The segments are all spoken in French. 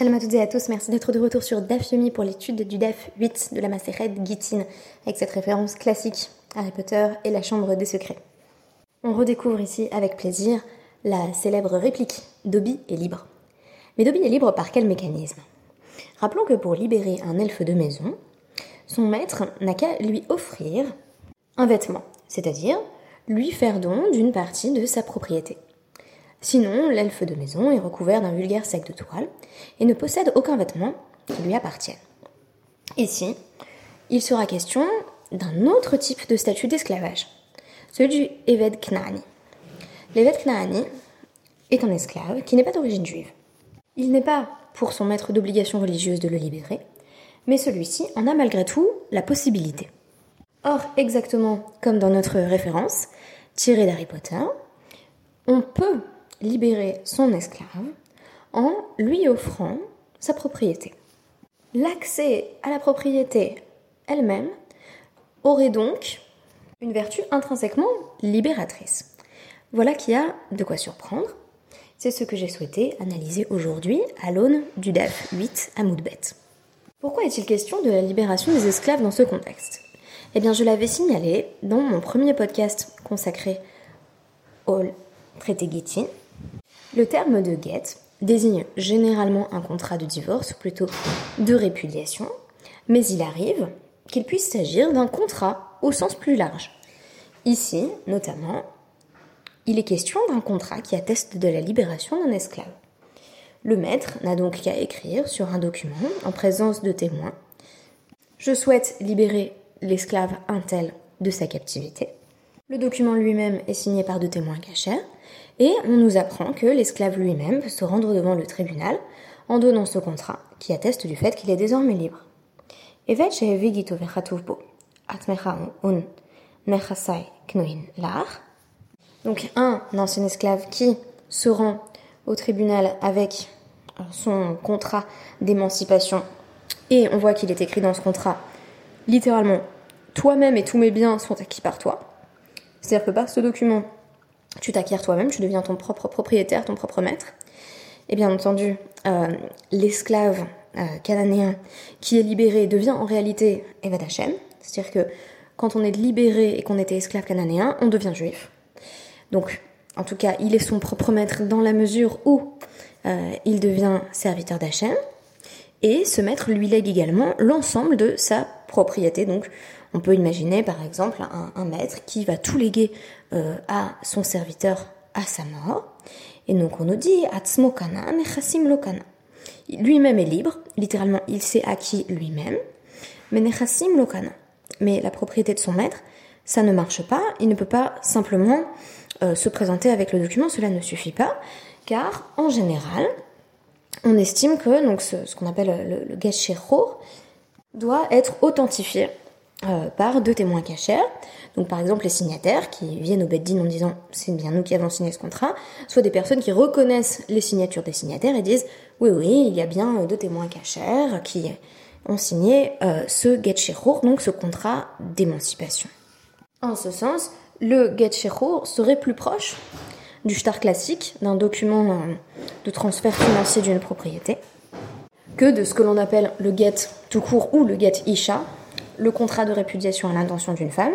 Shalom à toutes et à tous, merci d'être de retour sur DAF Yomi pour l'étude du DAF 8 de la Maseret Gittin, avec cette référence classique Harry Potter et la Chambre des Secrets. On redécouvre ici avec plaisir la célèbre réplique Dobby est libre. Mais Dobby est libre par quel mécanisme? Rappelons que pour libérer un elfe de maison, son maître n'a qu'à lui offrir un vêtement, c'est-à-dire lui faire don d'une partie de sa propriété. Sinon, l'elfe de maison est recouvert d'un vulgaire sac de toile et ne possède aucun vêtement qui lui appartienne. Ici, il sera question d'un autre type de statut d'esclavage, celui du Eved Knaani. L'Eved Knaani est un esclave qui n'est pas d'origine juive. Il n'est pas pour son maître d'obligation religieuse de le libérer, mais celui-ci en a malgré tout la possibilité. Or, exactement comme dans notre référence, tirée d'Harry Potter, on peut libérer son esclave en lui offrant sa propriété. L'accès à la propriété elle-même aurait donc une vertu intrinsèquement libératrice. Voilà qui a de quoi surprendre. C'est ce que j'ai souhaité analyser aujourd'hui à l'aune du DAF 8 à Moudbet. Pourquoi est-il question de la libération des esclaves dans ce contexte? Eh bien, je l'avais signalé dans mon premier podcast consacré au traité Gittin. Le terme de get désigne généralement un contrat de divorce, ou plutôt de répudiation, mais il arrive qu'il puisse s'agir d'un contrat au sens plus large. Ici, notamment, il est question d'un contrat qui atteste de la libération d'un esclave. Le maître n'a donc qu'à écrire sur un document, en présence de témoins, Je souhaite libérer l'esclave un tel de sa captivité. Le document lui-même est signé par deux témoins cachés, et on nous apprend que l'esclave lui-même peut se rendre devant le tribunal en donnant ce contrat, qui atteste du fait qu'il est désormais libre. Donc un ancien esclave qui se rend au tribunal avec son contrat d'émancipation et on voit qu'il est écrit dans ce contrat littéralement toi-même et tous mes biens sont acquis par toi. C'est-à-dire que par ce document, tu t'acquiers toi-même, tu deviens ton propre propriétaire, ton propre maître. Et bien entendu, euh, l'esclave euh, cananéen qui est libéré devient en réalité Evad Hashem. C'est-à-dire que quand on est libéré et qu'on était esclave cananéen, on devient juif. Donc, en tout cas, il est son propre maître dans la mesure où euh, il devient serviteur d'Hachem. Et ce maître lui lègue également l'ensemble de sa propriété. Donc, on peut imaginer par exemple un, maître qui va tout léguer euh, à son serviteur à sa mort. Et donc on nous dit Atzmokana Nechasim Lokana. Lui-même est libre, littéralement il s'est acquis lui-même, mais Nechasim Lokana. Mais la propriété de son maître, ça ne marche pas, il ne peut pas simplement euh, se présenter avec le document, cela ne suffit pas, car en général, on estime que donc ce, qu'on appelle le, le doit être authentifié euh, par deux témoins cachés. Donc par exemple les signataires qui viennent au Beddin en disant c'est bien nous qui avons signé ce contrat, soit des personnes qui reconnaissent les signatures des signataires et disent oui oui il y a bien deux témoins cachés qui ont signé euh, ce get donc ce contrat d'émancipation. En ce sens, le get serait plus proche du star classique d'un document euh, de transfert financier d'une propriété que de ce que l'on appelle le get tout court ou le get isha, le contrat de répudiation à l'intention d'une femme,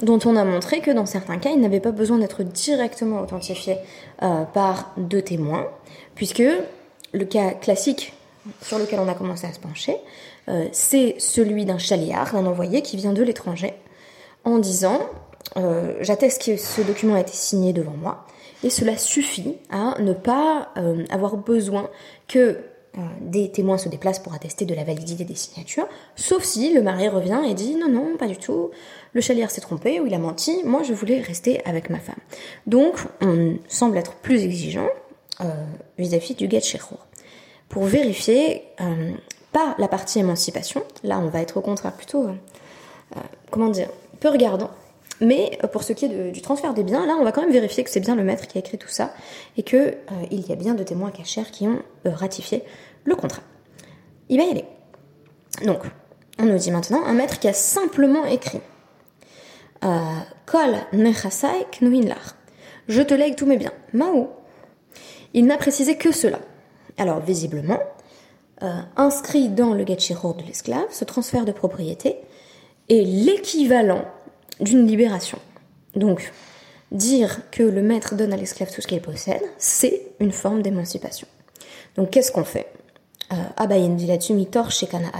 dont on a montré que dans certains cas, il n'avait pas besoin d'être directement authentifié euh, par deux témoins, puisque le cas classique sur lequel on a commencé à se pencher, euh, c'est celui d'un chaliard, d'un envoyé qui vient de l'étranger, en disant euh, j'atteste que ce document a été signé devant moi, et cela suffit à ne pas avoir besoin que des témoins se déplacent pour attester de la validité des signatures, sauf si le mari revient et dit non, non, pas du tout, le chalier s'est trompé ou il a menti, moi je voulais rester avec ma femme. Donc on semble être plus exigeant euh, vis-à-vis du get Pour vérifier, euh, pas la partie émancipation, là on va être au contraire plutôt, comment dire, peu regardant, mais pour ce qui est du transfert des biens, là, on va quand même vérifier que c'est bien le maître qui a écrit tout ça et qu'il euh, il y a bien de témoins cachers qui ont euh, ratifié le contrat. Il va y aller. Donc, on nous dit maintenant un maître qui a simplement écrit euh, Kol nechasai knuinlar. Je te lègue tous mes biens. Mao. Il n'a précisé que cela. Alors, visiblement, euh, inscrit dans le Getchiro de l'esclave, ce transfert de propriété est l'équivalent d'une libération. Donc, dire que le maître donne à l'esclave tout ce qu'il possède, c'est une forme d'émancipation. Donc, qu'est-ce qu'on fait? Euh, Abayen mitor chez Kana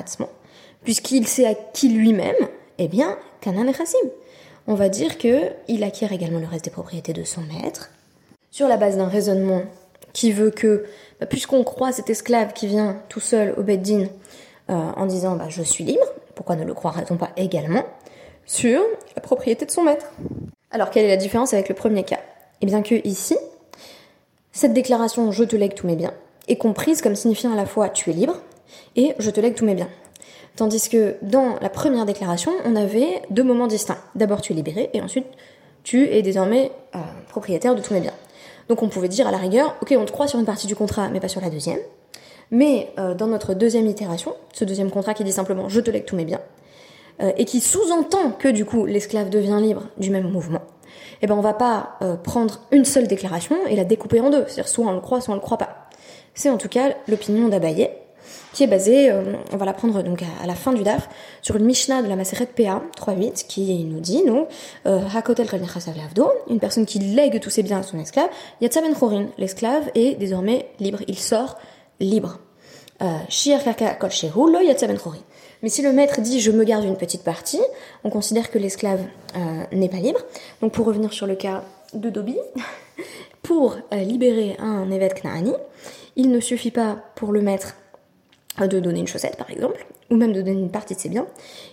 puisqu'il s'est acquis lui-même, eh bien, Kana Nechassim. On va dire que il acquiert également le reste des propriétés de son maître, sur la base d'un raisonnement qui veut que, bah, puisqu'on croit cet esclave qui vient tout seul au Beddin euh, en disant bah, je suis libre, pourquoi ne le croirait-on pas également? Sur la propriété de son maître Alors quelle est la différence avec le premier cas? Eh bien que ici, cette déclaration je te lègue tous mes biens est comprise comme signifiant à la fois tu es libre et je te lègue tous mes biens. Tandis que dans la première déclaration, on avait deux moments distincts. D'abord tu es libéré et ensuite tu es désormais euh, propriétaire de tous mes biens. Donc on pouvait dire à la rigueur, ok, on te croit sur une partie du contrat, mais pas sur la deuxième. Mais euh, dans notre deuxième itération, ce deuxième contrat qui dit simplement je te lègue tous mes biens, euh, et qui sous-entend que du coup l'esclave devient libre du même mouvement, eh ben on va pas euh, prendre une seule déclaration et la découper en deux, c'est-à-dire soit on le croit, soit on le croit pas. C'est en tout cas l'opinion d'Abaye, qui est basée, on va la prendre donc à, la fin du DAF, sur une Mishnah de la Maseret PA 3.8, qui nous dit, donc, Hakotel une personne qui lègue tous ses biens à son esclave, Yatsaben Chorin, l'esclave est désormais libre, il sort libre. Euh, Mais si le maître dit je me garde une petite partie, on considère que l'esclave euh, n'est pas libre. Donc pour revenir sur le cas de Dobi, pour euh, libérer un évêque Knaani, il ne suffit pas pour le maître de donner une chaussette par exemple, ou même de donner une partie de ses biens,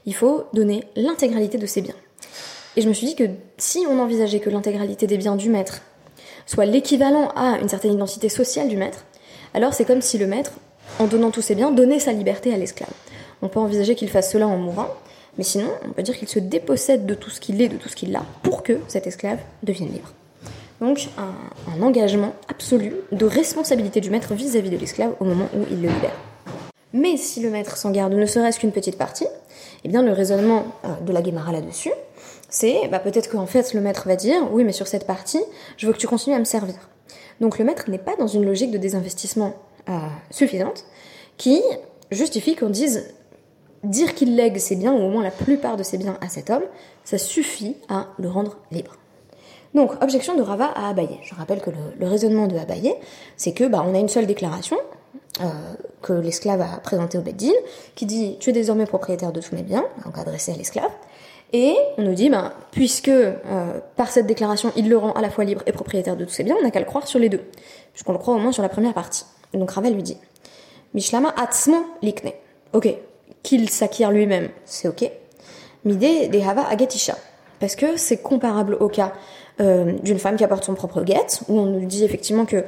il faut donner l'intégralité de ses biens. Et je me suis dit que si on envisageait que l'intégralité des biens du maître soit l'équivalent à une certaine identité sociale du maître, alors c'est comme si le maître, en donnant tous ses biens, donnait sa liberté à l'esclave. On peut envisager qu'il fasse cela en mourant, mais sinon, on peut dire qu'il se dépossède de tout ce qu'il est, de tout ce qu'il a, pour que cet esclave devienne libre. Donc un, engagement absolu de responsabilité du maître vis-à-vis de l'esclave au moment où il le libère. Mais si le maître s'en garde ne serait-ce qu'une petite partie, eh bien le raisonnement euh, de la Guémara là-dessus, c'est bah, peut-être qu'en fait le maître va dire oui mais sur cette partie, je veux que tu continues à me servir. Donc le maître n'est pas dans une logique de désinvestissement euh, suffisante qui justifie qu'on dise dire qu'il lègue ses biens, ou au moins la plupart de ses biens à cet homme, ça suffit à le rendre libre. Donc, objection de Rava à Abaye. Je rappelle que le, raisonnement de Abaye, c'est que bah, on a une seule déclaration euh, que l'esclave a présentée au Beddin, qui dit tu es désormais propriétaire de tous mes biens, donc adressé à l'esclave. Et on nous dit, ben, puisque euh, par cette déclaration, il le rend à la fois libre et propriétaire de tous ses biens, on n'a qu'à le croire sur les deux, puisqu'on le croit au moins sur la première partie. Donc Ravel lui dit, Mishlama atzmo likne. Ok, qu'il s'acquiert lui-même, c'est ok. Mide dehava agetisha. Parce que c'est comparable au cas euh, d'une femme qui apporte son propre guette, où on nous dit effectivement que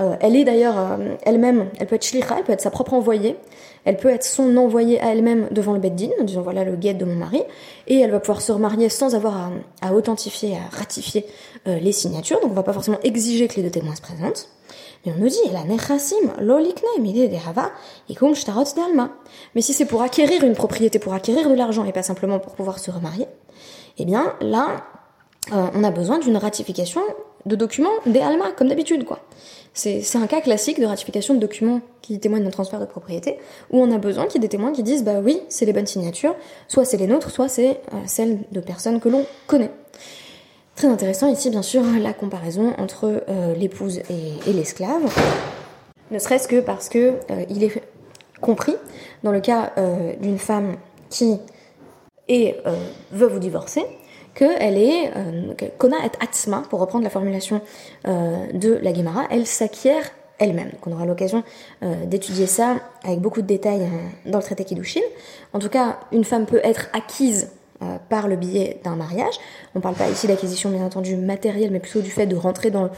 euh, elle est d'ailleurs euh, elle-même, elle peut être shlicha, elle peut être sa propre envoyée, elle peut être son envoyée à elle-même devant le beddin, en disant voilà le guet de mon mari, et elle va pouvoir se remarier sans avoir à, authentifier, à ratifier euh, les signatures, donc on va pas forcément exiger que les deux témoins se présentent. Mais on nous dit, la nechasim, dalma. Mais si c'est pour acquérir une propriété, pour acquérir de l'argent et pas simplement pour pouvoir se remarier, eh bien là, on a besoin d'une ratification de documents des alma, comme d'habitude, quoi. C'est un cas classique de ratification de documents qui témoignent d'un transfert de propriété, où on a besoin qu'il y ait des témoins qui disent bah oui, c'est les bonnes signatures, soit c'est les nôtres, soit c'est euh, celles de personnes que l'on connaît. Très intéressant ici, bien sûr, la comparaison entre euh, l'épouse et, l'esclave, ne serait-ce que parce que euh, il est compris dans le cas d'une femme qui est veut vous divorcer, qu'elle est, euh, Kona et Atzma, pour reprendre la formulation euh, de la Gemara, elle s'acquiert elle-même. Donc on aura l'occasion euh, d'étudier ça avec beaucoup de détails dans le traité Kiddushin. En tout cas, une femme peut être acquise par le biais d'un mariage. On ne parle pas ici d'acquisition bien entendu matérielle, mais plutôt du fait de rentrer dans,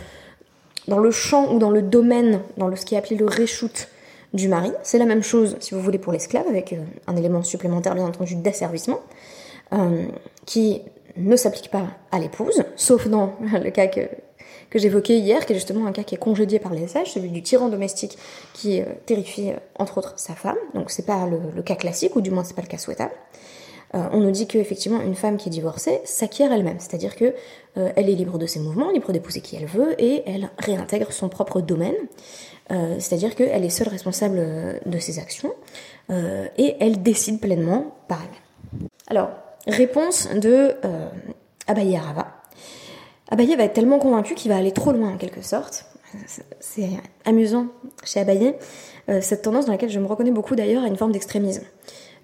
dans le champ ou dans le domaine, dans le, ce qui est appelé le reshoot du mari. C'est la même chose, si vous voulez, pour l'esclave, avec un élément supplémentaire, bien entendu, d'asservissement, qui ne s'applique pas à l'épouse, sauf dans le cas que, que j'évoquais hier, qui est justement un cas qui est congédié par les sages, celui du tyran domestique qui euh, terrifie euh, entre autres sa femme. Donc c'est pas le, cas classique, ou du moins c'est pas le cas souhaitable. Euh, on nous dit qu'effectivement une femme qui est divorcée s'acquiert elle-même, c'est-à-dire que elle est libre de ses mouvements, libre d'épouser qui elle veut, et elle réintègre son propre domaine. c'est-à-dire qu'elle est seule responsable de ses actions et elle décide pleinement par elle. Alors, réponse de Abaye Rava. Abaye va être tellement convaincu qu'il va aller trop loin en quelque sorte. C'est amusant chez Abaye, euh, cette tendance dans laquelle je me reconnais beaucoup d'ailleurs à une forme d'extrémisme.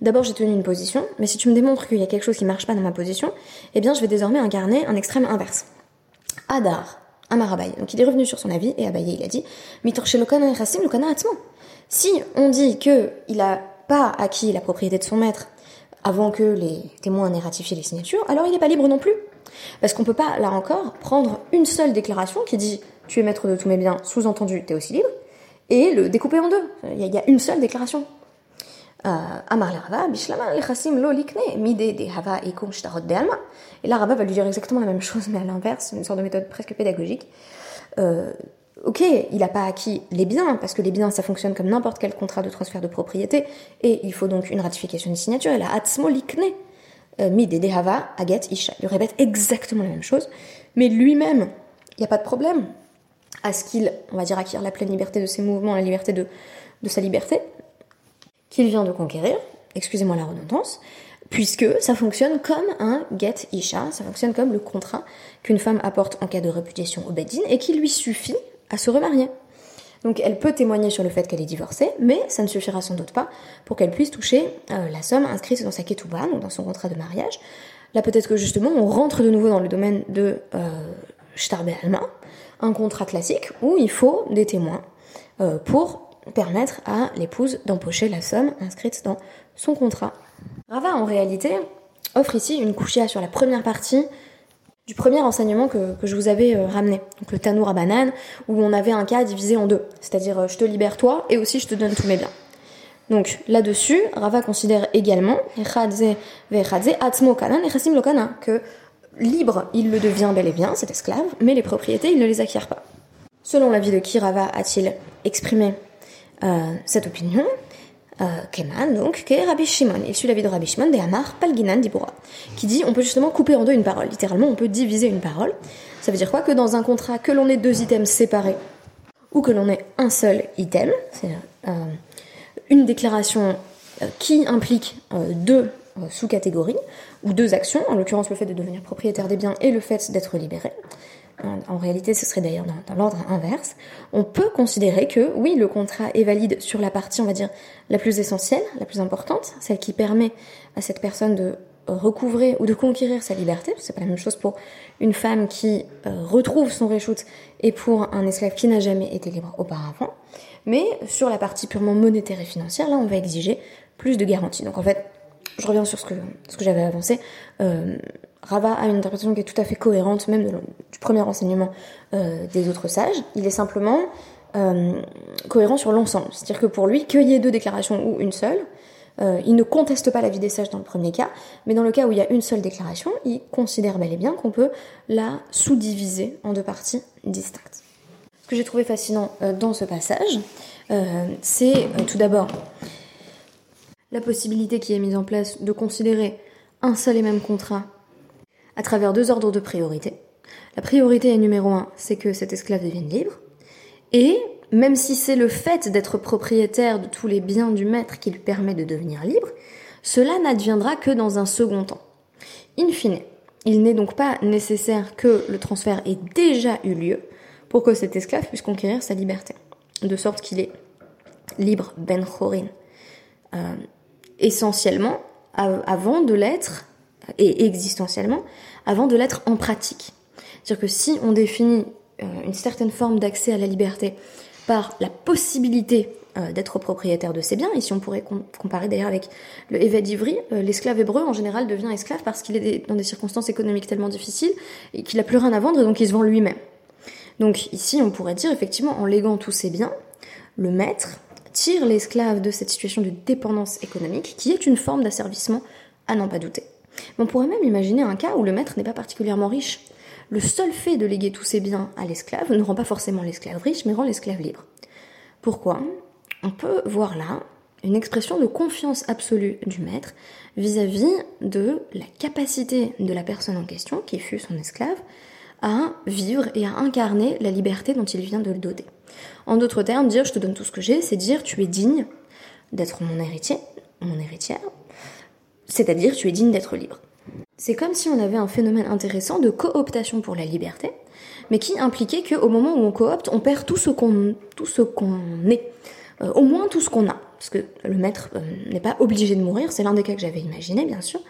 D'abord j'ai tenu une position, mais si tu me démontres qu'il y a quelque chose qui marche pas dans ma position, eh bien je vais désormais incarner un extrême inverse. Adar, Amar Abaye. Donc il est revenu sur son avis et Abaye il a dit Si on dit qu'il a pas acquis la propriété de son maître avant que les témoins n'aient ratifié les signatures, alors il n'est pas libre non plus. Parce qu'on peut pas, là encore, prendre une seule déclaration qui dit tu es maître de tous mes biens, sous-entendu tu es aussi libre, et le découper en deux. Il y a, une seule déclaration. Euh, Amar Et là, Rava va lui dire exactement la même chose, mais à l'inverse, une sorte de méthode presque pédagogique. Euh, ok, il n'a pas acquis les biens, parce que les biens, ça fonctionne comme n'importe quel contrat de transfert de propriété, et il faut donc une ratification de signature, et la atzmo likne, euh, Dehava Aget Isha. Il répète exactement la même chose, mais lui-même, il n'y a pas de problème à ce qu'il, on va dire, acquiert la pleine liberté de ses mouvements, la liberté de, de sa liberté, qu'il vient de conquérir, excusez-moi la redondance, puisque ça fonctionne comme un get isha, ça fonctionne comme le contrat qu'une femme apporte en cas de répudiation au bedin et qui lui suffit à se remarier. Donc elle peut témoigner sur le fait qu'elle est divorcée, mais ça ne suffira sans doute pas pour qu'elle puisse toucher euh, la somme inscrite dans sa ketouba, donc dans son contrat de mariage. Là peut-être que justement on rentre de nouveau dans le domaine de euh, Alma, un contrat classique où il faut des témoins euh, pour permettre à l'épouse d'empocher la somme inscrite dans son contrat. Rava en réalité offre ici une couchia sur la première partie du premier enseignement que, je vous avais euh, ramené, donc le Tanour à banane, où on avait un cas divisé en deux, c'est-à-dire euh, je te libère toi et aussi je te donne tous mes biens. Donc là-dessus, Rava considère également que libre, il le devient bel et bien, cet esclave, mais les propriétés, il ne les acquiert pas. Selon l'avis de qui Rava a-t-il exprimé euh, cette opinion? Keman, donc, que Rabbi Shimon. Il suit l'avis de Rabbi Shimon, de Amar Palginan Dibura, qui dit on peut justement couper en deux une parole. Littéralement, on peut diviser une parole. Ça veut dire quoi? Que dans un contrat, que l'on ait deux items séparés, ou que l'on ait un seul item, c'est euh, une déclaration euh, qui implique deux sous-catégories, ou deux actions, en l'occurrence le fait de devenir propriétaire des biens et le fait d'être libéré, en réalité ce serait d'ailleurs dans, l'ordre inverse, on peut considérer que oui, le contrat est valide sur la partie, on va dire, la plus essentielle, la plus importante, celle qui permet à cette personne de recouvrer ou de conquérir sa liberté. C'est pas la même chose pour une femme qui euh, retrouve son reshoot et pour un esclave qui n'a jamais été libre auparavant. Mais sur la partie purement monétaire et financière, là, on va exiger plus de garanties. Donc en fait, je reviens sur ce que, j'avais avancé. Euh, Rava a une interprétation qui est tout à fait cohérente, même du premier enseignement euh, des autres sages. Il est simplement euh, cohérent sur l'ensemble. C'est-à-dire que pour lui, qu'il y ait deux déclarations ou une seule, euh, il ne conteste pas la vie des sages dans le premier cas, mais dans le cas où il y a une seule déclaration, il considère bel et bien qu'on peut la sous-diviser en deux parties distinctes. Ce que j'ai trouvé fascinant dans ce passage, c'est tout d'abord la possibilité qui est mise en place de considérer un seul et même contrat à travers deux ordres de priorité. La priorité numéro un, c'est que cet esclave devienne libre. Et même si c'est le fait d'être propriétaire de tous les biens du maître qui lui permet de devenir libre, cela n'adviendra que dans un second temps. In fine, il n'est donc pas nécessaire que le transfert ait déjà eu lieu pour que cet esclave puisse conquérir sa liberté, de sorte qu'il est libre ben chorin, euh, essentiellement avant de l'être et existentiellement avant de l'être en pratique. C'est-à-dire que si on définit euh, une certaine forme d'accès à la liberté par la possibilité euh, d'être propriétaire de ses biens, ici on pourrait comparer d'ailleurs avec le Évêque d'Ivry, euh, l'esclave hébreu en général devient esclave parce qu'il est dans des circonstances économiques tellement difficiles et qu'il n'a plus rien à vendre et donc il se vend lui-même. Donc ici on pourrait dire effectivement en léguant tous ses biens, le maître tire l'esclave de cette situation de dépendance économique qui est une forme d'asservissement à n'en pas douter. On pourrait même imaginer un cas où le maître n'est pas particulièrement riche. le seul fait de léguer tous ses biens à l'esclave ne rend pas forcément l'esclave riche, mais rend l'esclave libre. Pourquoi? On peut voir là une expression de confiance absolue du maître vis-à-vis de la capacité de la personne en question, qui fut son esclave, à vivre et à incarner la liberté dont il vient de le doter. En d'autres termes, dire je te donne tout ce que j'ai, c'est dire tu es digne d'être mon héritier, mon héritière, c'est-à-dire tu es digne d'être libre. C'est comme si on avait un phénomène intéressant de cooptation pour la liberté, mais qui impliquait qu'au moment où on coopte, on perd tout ce qu'on est, euh, au moins tout ce qu'on a, parce que le maître euh, n'est pas obligé de mourir, c'est l'un des cas que j'avais imaginé bien sûr,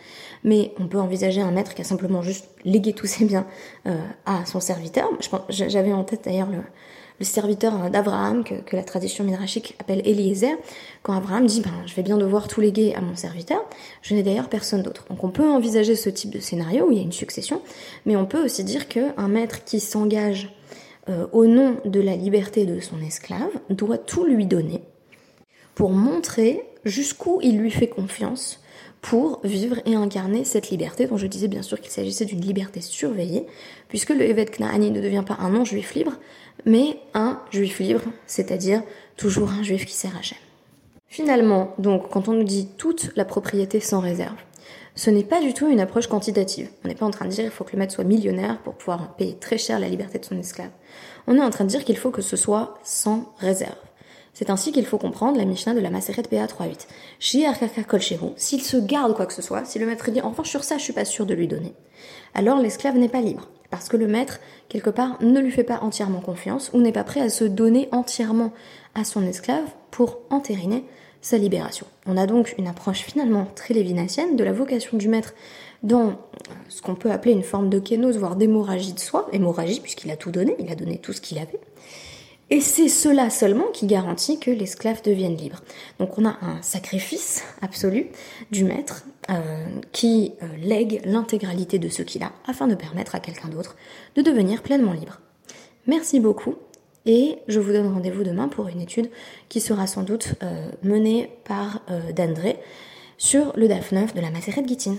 mais on peut envisager un maître qui a simplement juste légué tous ses biens euh, à son serviteur. J'avais en tête d'ailleurs le, le serviteur d'Abraham, que, la tradition midrashique appelle Eliezer, quand Abraham dit ben, Je vais bien devoir tout léguer à mon serviteur, je n'ai d'ailleurs personne d'autre. Donc on peut envisager ce type de scénario où il y a une succession, mais on peut aussi dire qu'un maître qui s'engage euh, au nom de la liberté de son esclave doit tout lui donner pour montrer jusqu'où il lui fait confiance pour vivre et incarner cette liberté dont je disais bien sûr qu'il s'agissait d'une liberté surveillée, puisque le Evet Knaani ne devient pas un non-juif libre, mais un juif libre, c'est-à-dire toujours un juif qui sert Hachem. Finalement, donc, quand on nous dit toute la propriété sans réserve, ce n'est pas du tout une approche quantitative. On n'est pas en train de dire qu'il faut que le maître soit millionnaire pour pouvoir payer très cher la liberté de son esclave. On est en train de dire qu'il faut que ce soit sans réserve. C'est ainsi qu'il faut comprendre la Mishnah de la Maseret PA 3.8. kol s'il se garde quoi que ce soit, si le maître dit enfin sur ça je suis pas sûr de lui donner, alors l'esclave n'est pas libre. Parce que le maître, quelque part, ne lui fait pas entièrement confiance ou n'est pas prêt à se donner entièrement à son esclave pour entériner sa libération. On a donc une approche finalement très lévinatienne de la vocation du maître dans ce qu'on peut appeler une forme de kénose, voire d'hémorragie de soi, hémorragie puisqu'il a tout donné, il a donné tout ce qu'il avait, et c'est cela seulement qui garantit que l'esclave devienne libre. Donc on a un sacrifice absolu du maître euh, qui euh, lègue l'intégralité de ce qu'il a afin de permettre à quelqu'un d'autre de devenir pleinement libre. Merci beaucoup et je vous donne rendez-vous demain pour une étude qui sera sans doute euh, menée par Dandré sur le DAF 9 de la Macérette Guitine.